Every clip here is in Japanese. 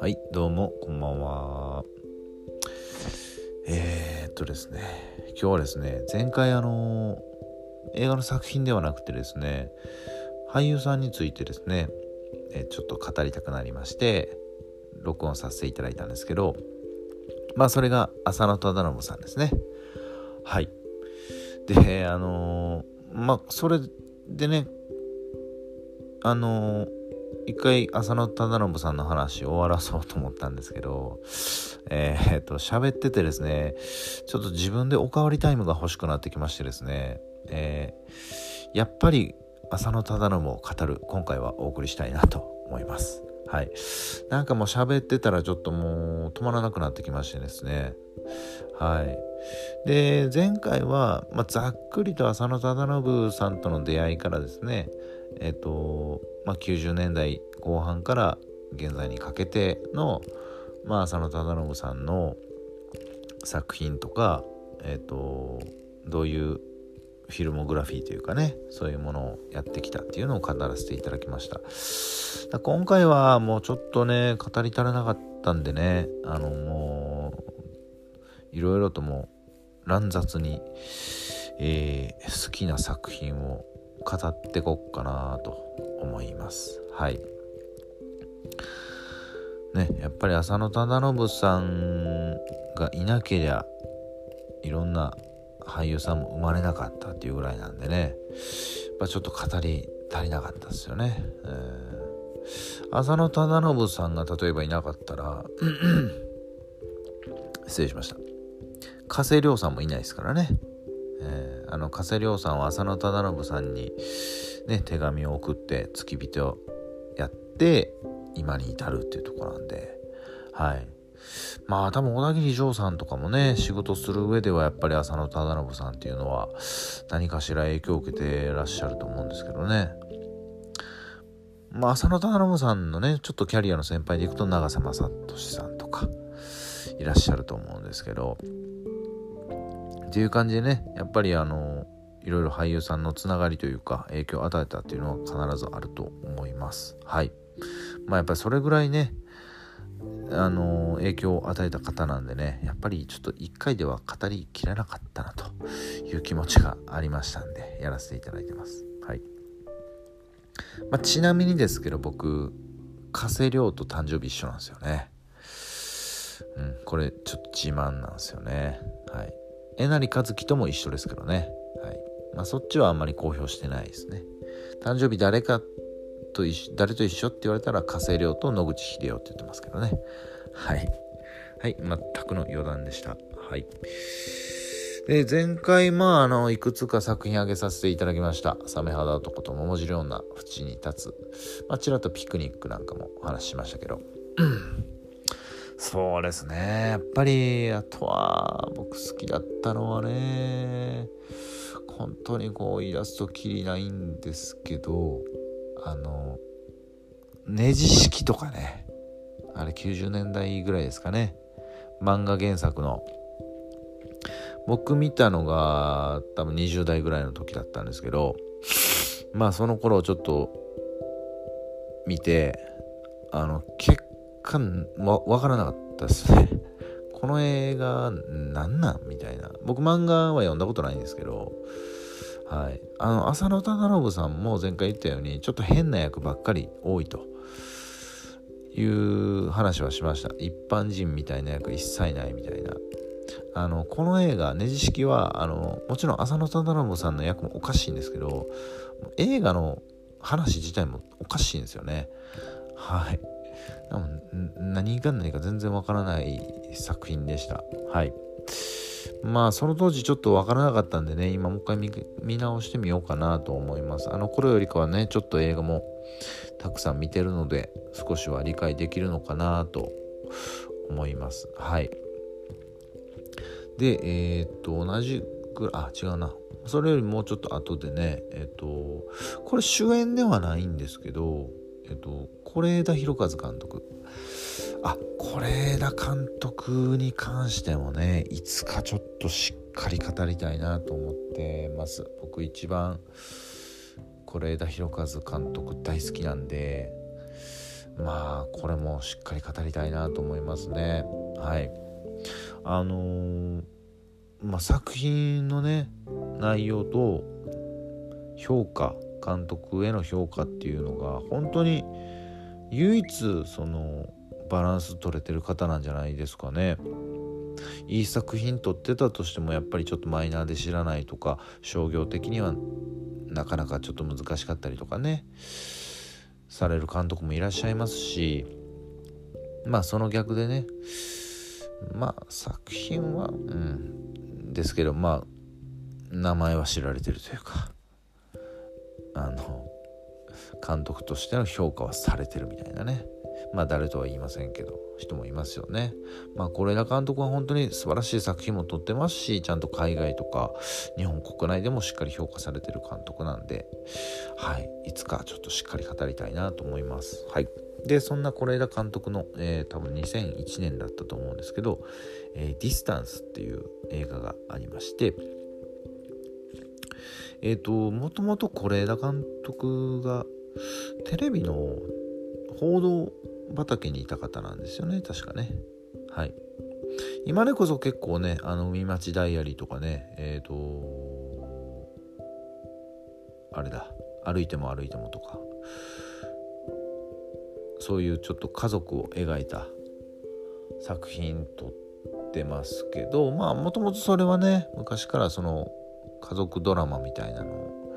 はいどうもこんばんは。えー、っとですね今日はですね前回あの映画の作品ではなくてですね俳優さんについてですねえちょっと語りたくなりまして録音させていただいたんですけどまあそれが浅野忠信さんですね。はい。であの、まあそれでねあのー、一回浅野忠信さんの話終わらそうと思ったんですけどえー、っと喋っててですねちょっと自分でおかわりタイムが欲しくなってきましてですねえー、やっぱり浅野忠信を語る今回はお送りしたいなと思いますはい。なんかもう喋ってたらちょっともう止まらなくなってきましてですね。はい。で、前回は、まあ、ざっくりと浅野忠信さんとの出会いからですね、えっ、と、まあ、90年代後半から現在にかけての、まあ、浅野忠信さんの作品とか、えっ、と、どういうフィルモグラフィーというかねそういうものをやってきたっていうのを語らせていただきました。今回はもうちょっとね語り足らなかったんでねあのもういろいろとも乱雑に、えー、好きな作品を語ってこっかなと思います。はい。ねやっぱり浅野忠信さんがいなけりゃいろんな俳優さんも生まれなかったっていうぐらいなんでね。やっぱちょっと語り足りなかったですよね、えー、浅野忠信さんが例えばいなかったら 失礼しました。加瀬亮さんもいないですからね、え、あの加瀬亮さんは浅野忠信さんにね手紙を送って付き人をやって今に至るっていうとこなんで。はい。まあ多分小田切丈さんとかもね仕事する上ではやっぱり浅野忠信さんっていうのは何かしら影響を受けてらっしゃると思うんですけどね。まあ浅野忠信さんのねちょっとキャリアの先輩でいくと永瀬正敏さんとかいらっしゃると思うんですけど。っていう感じでねやっぱりあのいろいろ俳優さんのつながりというか影響を与えたっていうのは必ずあると思います。はい。まあやっぱりそれぐらいねあの影響を与えた方なんでねやっぱりちょっと1回では語りきれなかったなという気持ちがありましたんでやらせていただいてます。はい、まあ、ちなみにですけど僕加瀬亮と誕生日一緒なんですよね。うんこれちょっと自慢なんですよね。はい。えなりかずきとも一緒ですけどね。はい。まあそっちはあんまり公表してないですね。誕生日誰かと一緒誰と一緒って言われたら加瀬亮と野口英世って言ってますけどね。はい。はい。全くの余談でした。はい。で前回まああのいくつか作品挙げさせていただきました。サメ肌男と桃次郎な縁に立つ。まあちらっとピクニックなんかもお話ししましたけど。そうですね。やっぱりあとは僕好きだったのはね本当にこう言い出すときりないんですけどあのネジ式とかねあれ90年代ぐらいですかね漫画原作の。僕見たのが多分20代ぐらいの時だったんですけどまあその頃ちょっと見てあの結果わ分からなかったですね。この映画なんなん？みたいな。僕漫画は読んだことないんですけど。はい、あの浅野忠信さんも前回言ったようにちょっと変な役ばっかり多いと。いう話はしました。一般人みたいな役一切ないみたいな。あのこの映画「ねじ式は」あのもちろん浅野忠信さんの役もおかしいんですけど映画の話自体もおかしいんですよね。はい。何が何か全然わからない作品でした。はい。まあその当時ちょっとわからなかったんでね今もう一回見直してみようかなと思います。あの頃よりかはねちょっと映画もたくさん見てるので少しは理解できるのかなと思います。はい。でえー、っと同じくあ違うな。それよりもうちょっと後でねえっとこれ主演ではないんですけどえっと是枝裕和監督。あ是枝監督に関してもねいつかちょっとしっかり語りたいなと思ってます。僕一番是枝裕和監督大好きなんでまあこれもしっかり語りたいなと思いますね。はい。あのー、まあ、作品のね内容と評価監督への評価っていうのが本当に唯一そのバランス取れてる方なんじゃないですかね。いい作品撮ってたとしてもやっぱりちょっとマイナーで知らないとか商業的にはなかなかちょっと難しかったりとかねされる監督もいらっしゃいますしまあその逆でねまあ作品はうんですけどまあ名前は知られてるというかあの監督としての評価はされてるみたいなねまあ誰とは言いませんけど人もいますよね。まあ是枝監督は本当に素晴らしい作品も撮ってますしちゃんと海外とか日本国内でもしっかり評価されてる監督なんではいいつかちょっとしっかり語りたいなと思います。はいでそんな是枝監督の、えー、多分2001年だったと思うんですけど「えー、 DISTANCE」っていう映画がありましてえっ、ー、ともともと是枝監督がテレビの報道畑にいた方なんですよね。確かね。はい。今でこそ結構ねあの海町ダイアリーとかねえっ、ー、とあれだ。歩いても歩いてもとか。そういうちょっと家族を描いた作品撮ってますけどまあもともとそれはね昔からその家族ドラマみたいなのを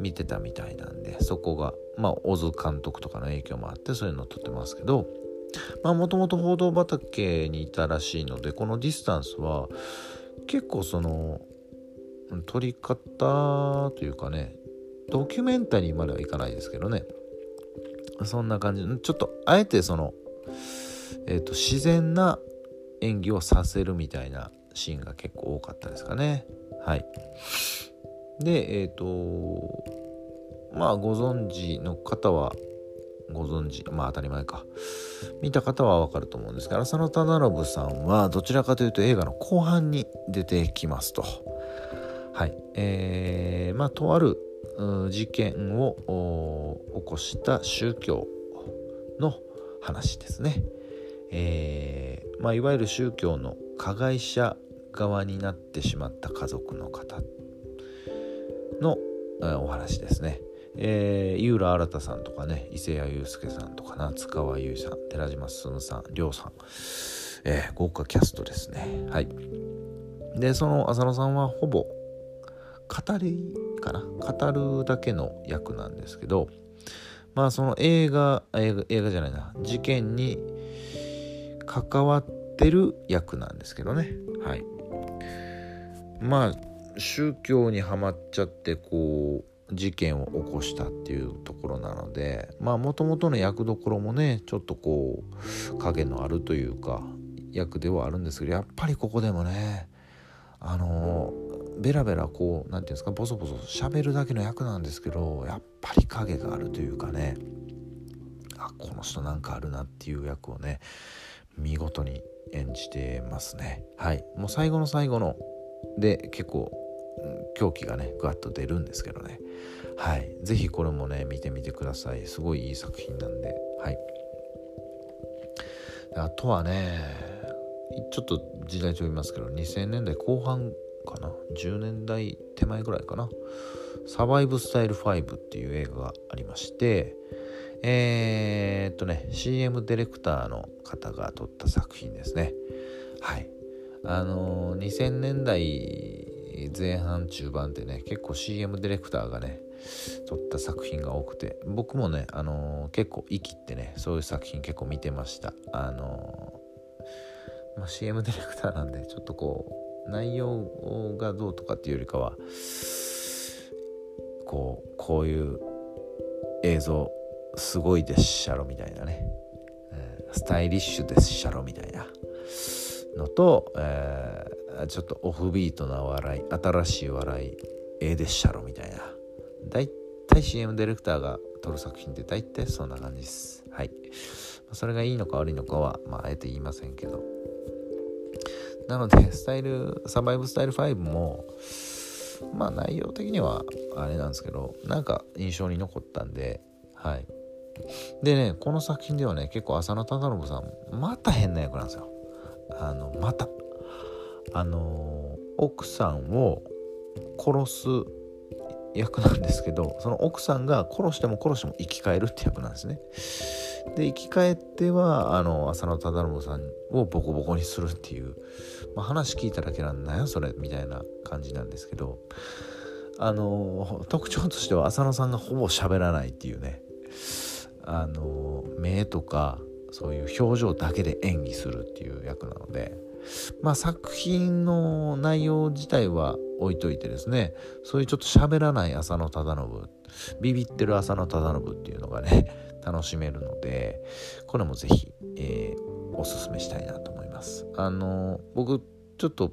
見てたみたいなんでそこがまあ小津監督とかの影響もあってそういうのを撮ってますけどまあもともと報道畑にいたらしいのでこのディスタンスは結構その撮り方というかねドキュメンタリーまではいかないですけどねそんな感じちょっとあえてその、えーと、と自然な演技をさせるみたいなシーンが結構多かったですかね。はい。でえっ、ー、とまあご存知の方はご存知まあ当たり前か。見た方はわかると思うんですが浅野忠信さんはどちらかというと映画の後半に出てきますと。はい。えー、まあとある事件を起こした宗教の話ですね。えー、まあいわゆる宗教の加害者側になってしまった家族の方のお話ですね。えー、井浦新さんとかね伊勢谷友介さんとか夏川優さん寺島進さん亮さん、えー、豪華キャストですね。はい。でその浅野さんはほぼ語りかな語るだけの役なんですけどまあその映画映画映画じゃないな事件に関わってる役なんですけどね。はい。まあ宗教にはまっちゃってこう事件を起こしたっていうところなのでまあもともとの役どころもねちょっとこう影のあるというか役ではあるんですけどやっぱりここでもねあのベラベラこう何て言うんですかボソボソ喋るだけの役なんですけどやっぱり影があるというかねあこの人なんかあるなっていう役をね見事に演じてますね。はい。もう最後の最後ので結構狂気がねガッと出るんですけどね。はい。是非これもね見てみてください。すごいいい作品なんで。はい。あとはねちょっと時代と言いますけど2000年代後半かな？10年代手前ぐらいかな？サバイブスタイル5っていう映画がありましてえー、っとね CM ディレクターの方が撮った作品ですね。はい。あの、2000年代前半中盤ってね結構 CM ディレクターがね撮った作品が多くて僕もね、あの、結構生きってねそういう作品結構見てました。あの、まあ、CM ディレクターなんでちょっとこう内容がどうとかっていうよりかはこうこういう映像すごいでっしゃろみたいなね、うんスタイリッシュでっしゃろみたいな。のと、えー、ちょっとオフビートな笑い新しい笑いええでっしゃろみたいな。大体 CM ディレクターが撮る作品って大体そんな感じです。はい。それがいいのか悪いのかは、まあ、あえて言いませんけど。なのでスタイルサバイブスタイル5もまあ内容的にはあれなんですけどなんか印象に残ったんではい。でねこの作品ではね結構浅野忠信さんまた変な役なんですよ。あのまたあの奥さんを殺す役なんですけどその奥さんが殺しても殺しても生き返るって役なんですね。で生き返ってはあの浅野忠信さんをボコボコにするっていう、まあ、話聞いただけなんだよそれみたいな感じなんですけどあの特徴としては浅野さんがほぼ喋らないっていうね。あの目とかそういう表情だけで演技するっていう役なのでまあ作品の内容自体は置いといてですねそういうちょっと喋らない浅野忠信ビビってる浅野忠信っていうのがね 楽しめるのでこれもぜひ、えー、おすすめしたいなと思います。あの僕ちょっと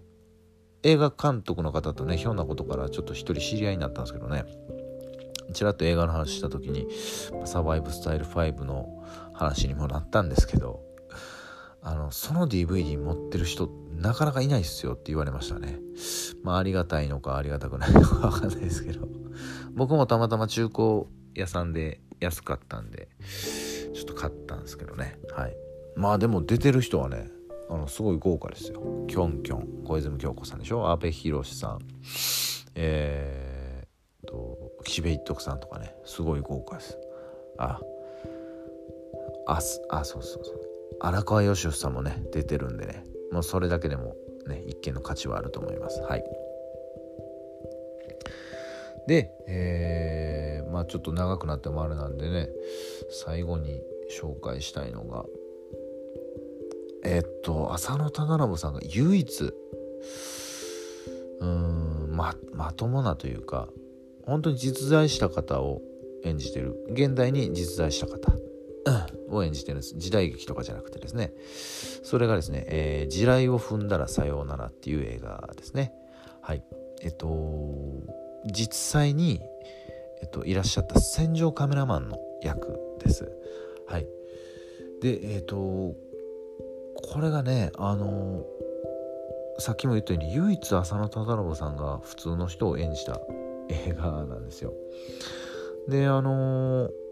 映画監督の方とねひょんなことからちょっと一人知り合いになったんですけどねちらっと映画の話した時にサバイブスタイル5の話にもなったんですけどあのその DVD 持ってる人なかなかいないっすよって言われましたね。まあありがたいのかありがたくないのかわかんないですけど。僕もたまたま中古屋さんで安かったんでちょっと買ったんですけどね。はい。まあでも出てる人はねあのすごい豪華ですよ。キョンキョン。小泉京子さんでしょ？阿部寛さん。えー、岸辺一徳さんとかねすごい豪華です。あああそうそうそう。荒川義義さんもね出てるんでね。もうそれだけでもね一見の価値はあると思います。はい。でえー、まあちょっと長くなってもあれなんでね最後に紹介したいのがえー、っと浅野忠信さんが唯一うんままともなというか本当に実在した方を演じてる。現代に実在した方。を演じてるんです。時代劇とかじゃなくてですね。それがですね、えー、地雷を踏んだらさようならっていう映画ですね。はい。えっと実際に、えっと、いらっしゃった戦場カメラマンの役です。はい。でえっとこれがねあのさっきも言ったように唯一浅野忠信さんが普通の人を演じた映画なんですよ。であのー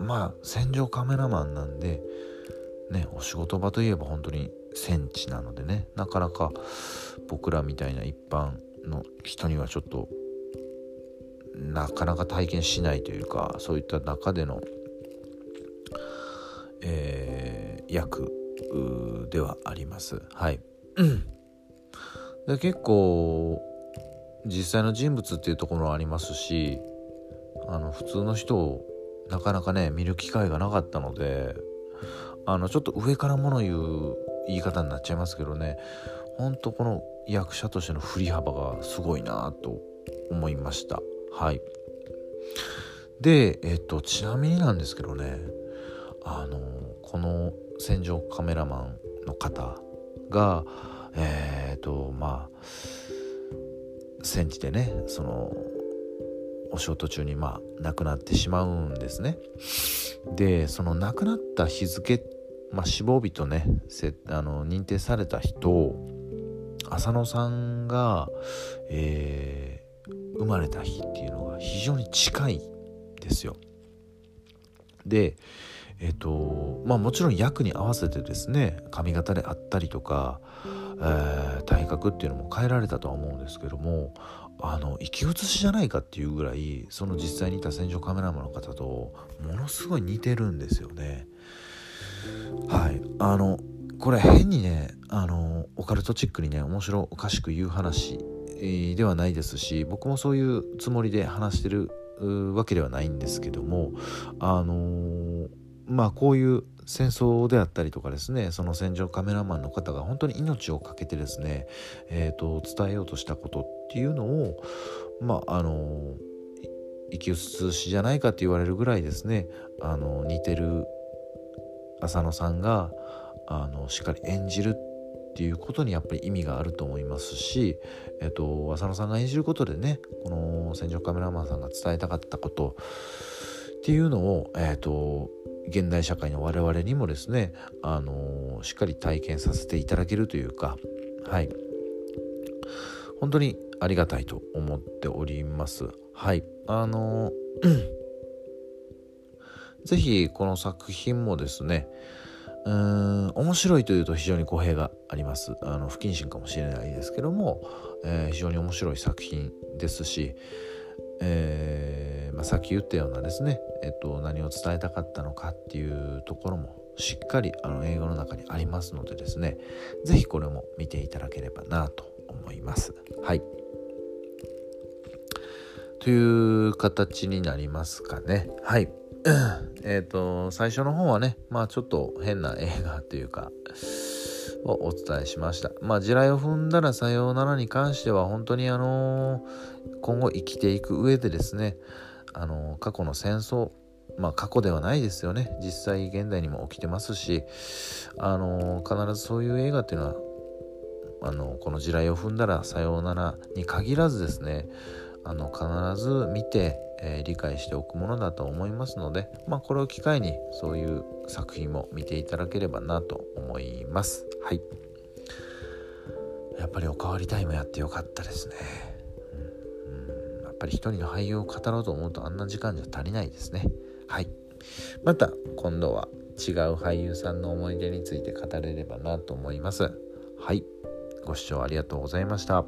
まあ戦場カメラマンなんでねお仕事場といえば本当に戦地なのでねなかなか僕らみたいな一般の人にはちょっとなかなか体験しないというかそういった中での、えー、役ではあります。はい。で結構実際の人物っていうところもありますしあの普通の人をなかなかね見る機会がなかったのであのちょっと上からもの言う言い方になっちゃいますけどねほんとこの役者としての振り幅がすごいなと思いました。はい。でえっとちなみになんですけどねあのこの戦場カメラマンの方がえっ、とまあ戦地でねそのお仕事中にまあ亡くなってしまうんですね。でその亡くなった日付、まあ、死亡日とねあの認定された人浅野さんが、えー、生まれた日っていうのが非常に近いですよ。でえっ、ー、とまあもちろん役に合わせてですね髪型であったりとか、えー、体格っていうのも変えられたとは思うんですけどもあの生き写しじゃないかっていうぐらいその実際にいた戦場カメラマンの方とものすごい似てるんですよね。はいあのこれ変にねあのオカルトチックにね面白おかしく言う話ではないですし僕もそういうつもりで話してるわけではないんですけどもあのまあこういう戦争であったりとかですねその戦場カメラマンの方が本当に命を懸けてですね、えーと、伝えようとしたことっていうのをまああの生き写しじゃないかって言われるぐらいですねあの似てる浅野さんがあのしっかり演じるっていうことにやっぱり意味があると思いますし、えっと、浅野さんが演じることでねこの戦場カメラマンさんが伝えたかったことっていうのを、えっと、現代社会の我々にもですね、あのしっかり体験させていただけるというかはい。本当にありがたいと思っております。はい。あのぜひこの作品もですねうーん面白いというと非常に語弊があります。あの不謹慎かもしれないですけども、えー、非常に面白い作品ですし、えー、まあ、さっき言ったようなですね、えっと、何を伝えたかったのかっていうところもしっかりあの映画の中にありますのでですね是非これも見ていただければなと思います。はい。という形になりますかね。はい。えっと最初の方はねまあちょっと変な映画というかをお伝えしました。まあ地雷を踏んだらさようならに関しては本当にあの今後生きていく上でですねあの過去の戦争まあ過去ではないですよね実際現代にも起きてますしあの必ずそういう映画っていうのはあのこの地雷を踏んだらさようならに限らずですねあの必ず見て、えー、理解しておくものだと思いますので、まあ、これを機会にそういう作品も見ていただければなと思います。はい。やっぱりおかわりタイムやってよかったですね。やっぱり一人の俳優を語ろうと思うとあんな時間じゃ足りないですね。はい。また今度は違う俳優さんの思い出について語れればなと思います。はい。ご視聴ありがとうございました。